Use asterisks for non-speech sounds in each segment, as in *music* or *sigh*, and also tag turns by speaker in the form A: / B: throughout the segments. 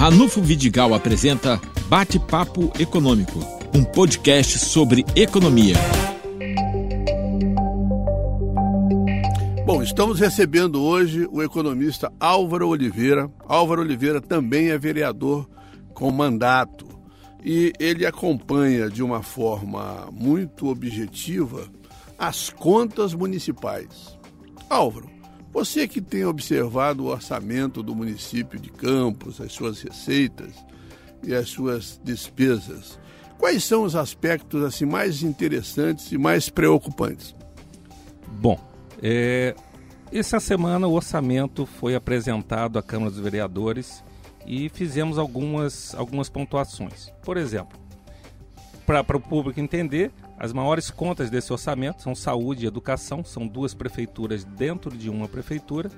A: Ranulfo Vidigal apresenta Bate-Papo Econômico, um podcast sobre economia.
B: Bom, estamos recebendo hoje o economista Álvaro Oliveira. Álvaro Oliveira também é vereador com mandato e ele acompanha de uma forma muito objetiva as contas municipais. Álvaro, você que tem observado o orçamento do município de Campos, as suas receitas e as suas despesas, quais são os aspectos assim mais interessantes e mais preocupantes?
C: Bom, é, essa semana o orçamento foi apresentado à Câmara dos Vereadores e fizemos algumas, algumas pontuações. Por exemplo, para o público entender, as maiores contas desse orçamento são saúde e educação, são duas prefeituras dentro de uma prefeitura,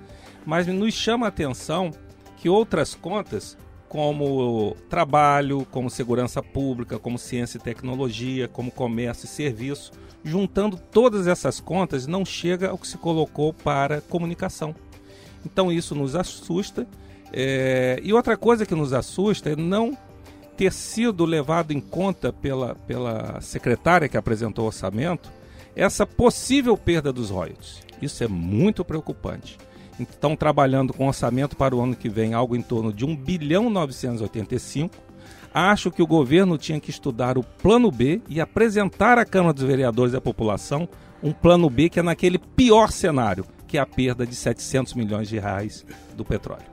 C: mas nos chama a atenção que outras contas, como trabalho, como segurança pública, como ciência e tecnologia, como comércio e serviço, juntando todas essas contas, não chega ao que se colocou para comunicação. Então isso nos assusta. É... E outra coisa que nos assusta é não ter sido levado em conta pela, pela secretária que apresentou o orçamento essa possível perda dos royalties. Isso é muito preocupante. Estão trabalhando com orçamento para o ano que vem algo em torno de 1 bilhão 985. Acho que o governo tinha que estudar o plano B e apresentar à Câmara dos Vereadores e à população um plano B que é naquele pior cenário, que é a perda de 700 milhões de reais do petróleo.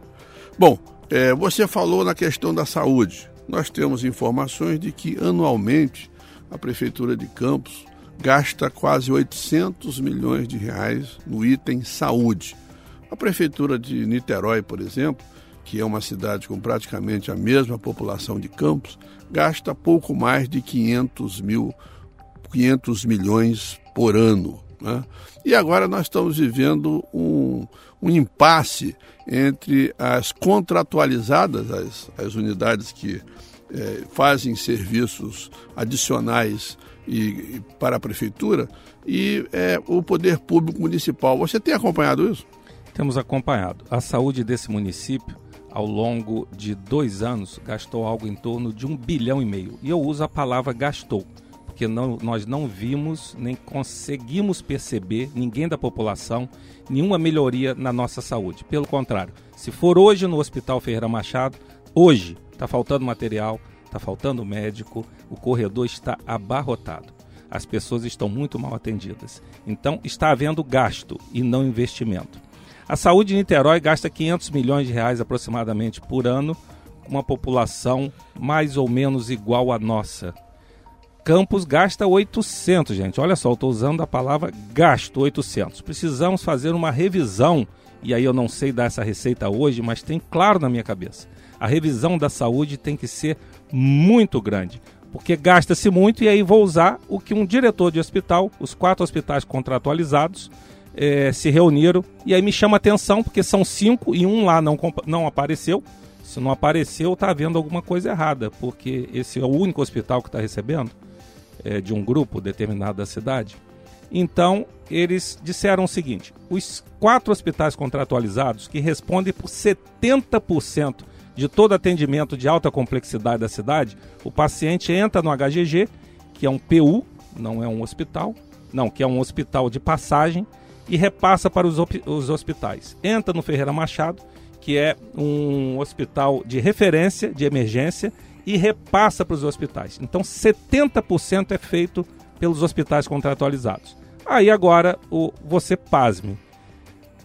B: Bom, é, você falou na questão da saúde nós temos informações de que anualmente a Prefeitura de Campos gasta quase 800 milhões de reais no item saúde. A Prefeitura de Niterói, por exemplo, que é uma cidade com praticamente a mesma população de Campos, gasta pouco mais de 500, mil, 500 milhões por ano. Né? E agora nós estamos vivendo um, um impasse entre as contratualizadas, as, as unidades que é, fazem serviços adicionais e, e, para a prefeitura, e é, o poder público municipal. Você tem acompanhado isso?
C: Temos acompanhado. A saúde desse município, ao longo de dois anos, gastou algo em torno de um bilhão e meio. E eu uso a palavra gastou porque não, nós não vimos nem conseguimos perceber, ninguém da população, nenhuma melhoria na nossa saúde. Pelo contrário, se for hoje no Hospital Ferreira Machado, hoje está faltando material, está faltando médico, o corredor está abarrotado. As pessoas estão muito mal atendidas. Então, está havendo gasto e não investimento. A saúde de Niterói gasta 500 milhões de reais aproximadamente por ano, com uma população mais ou menos igual à nossa, Campos gasta 800, gente. Olha só, eu estou usando a palavra gasto 800. Precisamos fazer uma revisão, e aí eu não sei dar essa receita hoje, mas tem claro na minha cabeça. A revisão da saúde tem que ser muito grande, porque gasta-se muito, e aí vou usar o que um diretor de hospital, os quatro hospitais contratualizados, é, se reuniram, e aí me chama atenção, porque são cinco e um lá não, não apareceu. Se não apareceu, está havendo alguma coisa errada, porque esse é o único hospital que está recebendo é, de um grupo determinado da cidade. Então, eles disseram o seguinte: os quatro hospitais contratualizados, que respondem por 70% de todo atendimento de alta complexidade da cidade, o paciente entra no HGG, que é um PU, não é um hospital, não, que é um hospital de passagem, e repassa para os, os hospitais. Entra no Ferreira Machado, que é um hospital de referência de emergência e repassa para os hospitais. Então, 70% é feito pelos hospitais contratualizados. Aí agora, o, você pasme.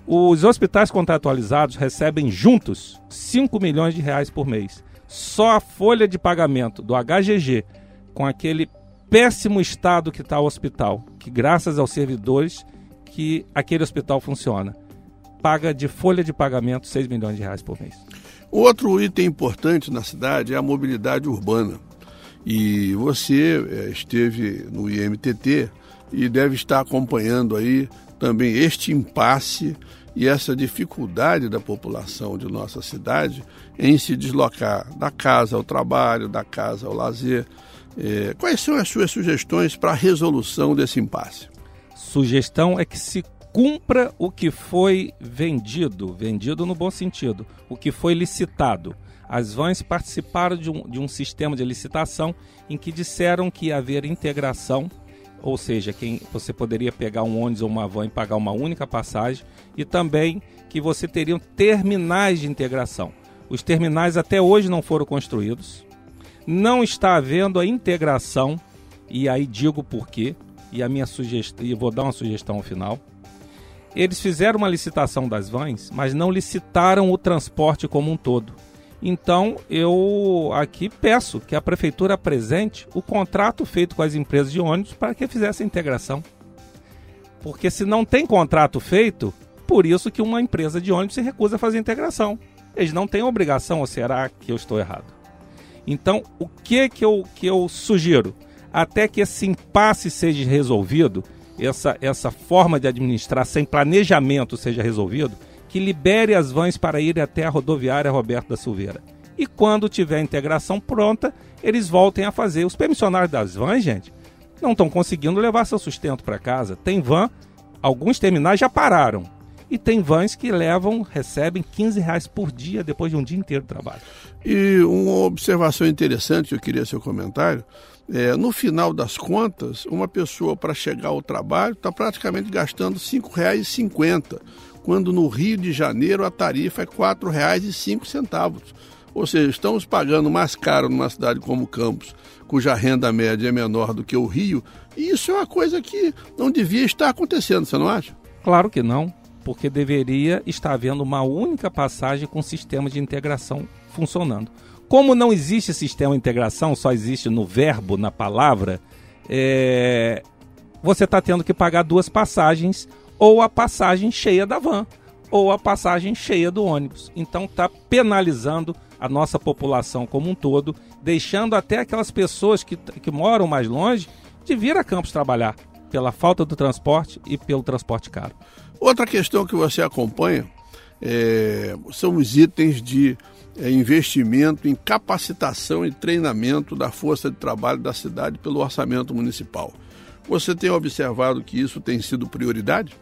C: Os hospitais contratualizados recebem juntos 5 milhões de reais por mês. Só a folha de pagamento do HGG, com aquele péssimo estado que está o hospital, que graças aos servidores que aquele hospital funciona, paga de folha de pagamento 6 milhões de reais por mês.
B: Outro item importante na cidade é a mobilidade urbana. E você é, esteve no IMTT e deve estar acompanhando aí também este impasse e essa dificuldade da população de nossa cidade em se deslocar da casa ao trabalho, da casa ao lazer. É, quais são as suas sugestões para a resolução desse impasse?
C: Sugestão é que se cumpra o que foi vendido, vendido no bom sentido, o que foi licitado. As vans participaram de um, de um sistema de licitação em que disseram que ia haver integração, ou seja, quem você poderia pegar um ônibus ou uma van e pagar uma única passagem, e também que você teria terminais de integração. Os terminais até hoje não foram construídos. Não está havendo a integração, e aí digo por quê, e a minha sugestão, e vou dar uma sugestão ao final. Eles fizeram uma licitação das vans, mas não licitaram o transporte como um todo. Então, eu aqui peço que a prefeitura apresente o contrato feito com as empresas de ônibus para que fizesse a integração. Porque se não tem contrato feito, por isso que uma empresa de ônibus se recusa a fazer a integração. Eles não têm obrigação, ou será que eu estou errado? Então, o que que eu, que eu sugiro? Até que esse impasse seja resolvido, essa, essa forma de administrar sem planejamento seja resolvido, que libere as vans para ir até a rodoviária Roberto da Silveira. E quando tiver a integração pronta, eles voltem a fazer. Os permissionários das vans, gente, não estão conseguindo levar seu sustento para casa. Tem van, alguns terminais já pararam. E tem vans que levam, recebem 15 reais por dia depois de um dia inteiro de trabalho.
B: E uma observação interessante, eu queria seu comentário. É, no final das contas, uma pessoa para chegar ao trabalho está praticamente gastando R$ 5,50 quando no Rio de Janeiro a tarifa é R$ 4,05. Ou seja, estamos pagando mais caro numa cidade como Campos, cuja renda média é menor do que o Rio, e isso é uma coisa que não devia estar acontecendo, você não acha?
C: Claro que não, porque deveria estar havendo uma única passagem com sistema de integração funcionando. Como não existe sistema de integração, só existe no verbo, na palavra, é... você está tendo que pagar duas passagens ou a passagem cheia da van, ou a passagem cheia do ônibus. Então está penalizando a nossa população como um todo, deixando até aquelas pessoas que, que moram mais longe de vir a Campos trabalhar, pela falta do transporte e pelo transporte caro.
B: Outra questão que você acompanha é, são os itens de investimento em capacitação e treinamento da força de trabalho da cidade pelo orçamento municipal. Você tem observado que isso tem sido prioridade?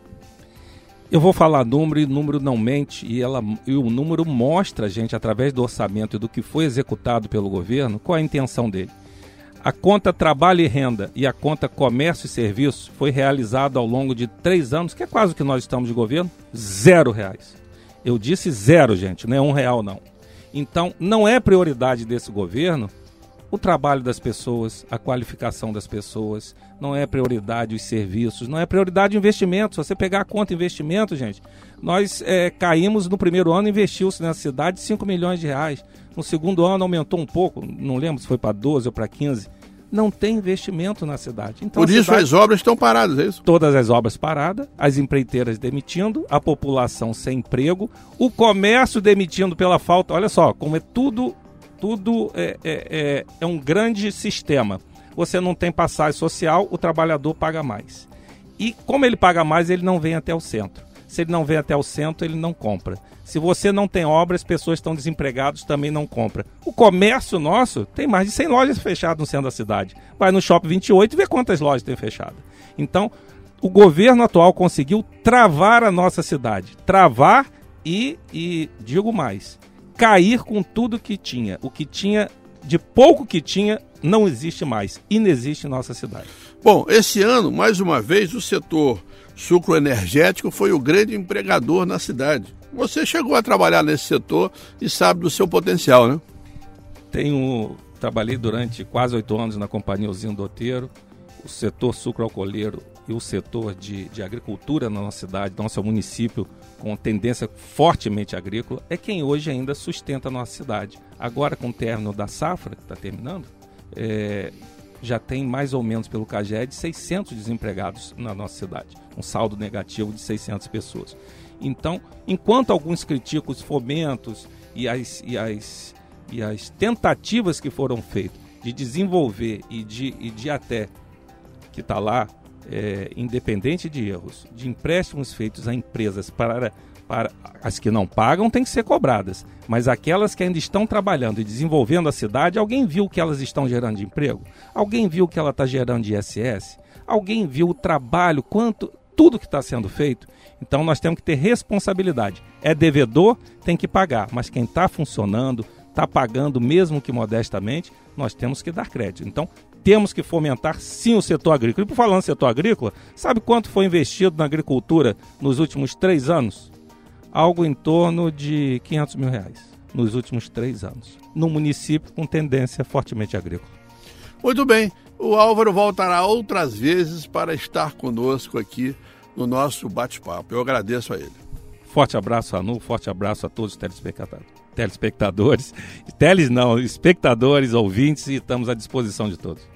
C: Eu vou falar número e número não mente e, ela, e o número mostra a gente, através do orçamento e do que foi executado pelo governo, qual a intenção dele. A conta Trabalho e Renda e a conta Comércio e Serviços foi realizada ao longo de três anos, que é quase o que nós estamos de governo, zero reais. Eu disse zero, gente, não é um real não. Então, não é prioridade desse governo o trabalho das pessoas, a qualificação das pessoas, não é prioridade os serviços, não é prioridade o investimento. Se você pegar a conta investimento, gente, nós é, caímos no primeiro ano, investiu-se nessa cidade 5 milhões de reais. No segundo ano aumentou um pouco, não lembro se foi para 12 ou para 15. Não tem investimento na cidade.
B: Então, Por isso cidade, as obras estão paradas, é isso?
C: Todas as obras paradas, as empreiteiras demitindo, a população sem emprego, o comércio demitindo pela falta. Olha só, como é tudo tudo é, é, é, é um grande sistema. Você não tem passagem social, o trabalhador paga mais. E como ele paga mais, ele não vem até o centro. Se ele não vem até o centro, ele não compra. Se você não tem obra, as pessoas estão desempregadas, também não compra. O comércio nosso tem mais de 100 lojas fechadas no centro da cidade. Vai no Shopping 28 e vê quantas lojas tem fechadas. Então, o governo atual conseguiu travar a nossa cidade. Travar e, e digo mais, cair com tudo que tinha. O que tinha, de pouco que tinha, não existe mais. Inexiste em nossa cidade.
B: Bom, esse ano, mais uma vez, o setor sucroenergético foi o grande empregador na cidade. Você chegou a trabalhar nesse setor e sabe do seu potencial, né?
C: Tenho, trabalhei durante quase oito anos na companhia Usina Doteiro. O setor sucroalcooleiro e o setor de, de agricultura na nossa cidade, nosso município, com tendência fortemente agrícola, é quem hoje ainda sustenta a nossa cidade. Agora, com o término da safra, que está terminando, é, já tem mais ou menos pelo CAGED 600 desempregados na nossa cidade, um saldo negativo de 600 pessoas. Então, enquanto alguns criticam os fomentos e as, e as, e as tentativas que foram feitas de desenvolver e de, e de até, que está lá, é, independente de erros, de empréstimos feitos a empresas para, para as que não pagam, têm que ser cobradas. Mas aquelas que ainda estão trabalhando e desenvolvendo a cidade, alguém viu que elas estão gerando de emprego? Alguém viu que ela está gerando de ISS? Alguém viu o trabalho, quanto, tudo que está sendo feito? Então nós temos que ter responsabilidade. É devedor, tem que pagar, mas quem está funcionando, está pagando, mesmo que modestamente, nós temos que dar crédito. Então, temos que fomentar sim o setor agrícola. E por falando em setor agrícola, sabe quanto foi investido na agricultura nos últimos três anos? Algo em torno de 500 mil reais nos últimos três anos, no município com tendência fortemente agrícola.
B: Muito bem, o Álvaro voltará outras vezes para estar conosco aqui no nosso bate-papo. Eu agradeço a ele.
C: Forte abraço, Anu, forte abraço a todos os telespectadores. Telespectadores, *laughs* teles não, espectadores, ouvintes, e estamos à disposição de todos.